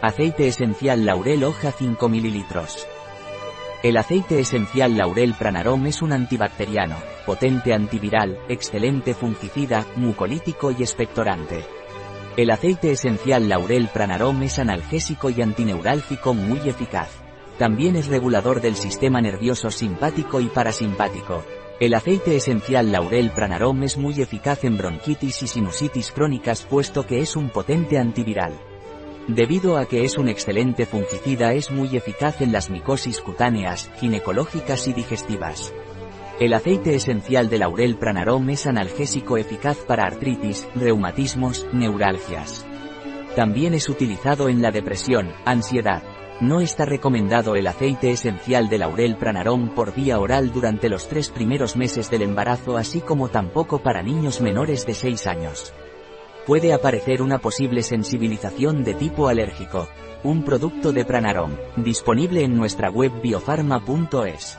Aceite esencial laurel hoja 5 ml. El aceite esencial laurel pranarom es un antibacteriano, potente antiviral, excelente fungicida, mucolítico y expectorante. El aceite esencial laurel pranarom es analgésico y antineurálgico muy eficaz. También es regulador del sistema nervioso simpático y parasimpático. El aceite esencial laurel pranarom es muy eficaz en bronquitis y sinusitis crónicas puesto que es un potente antiviral. Debido a que es un excelente fungicida es muy eficaz en las micosis cutáneas, ginecológicas y digestivas. El aceite esencial de laurel pranarom es analgésico eficaz para artritis, reumatismos, neuralgias. También es utilizado en la depresión, ansiedad. No está recomendado el aceite esencial de laurel pranarom por vía oral durante los tres primeros meses del embarazo así como tampoco para niños menores de 6 años. Puede aparecer una posible sensibilización de tipo alérgico. Un producto de Pranarom, disponible en nuestra web biofarma.es.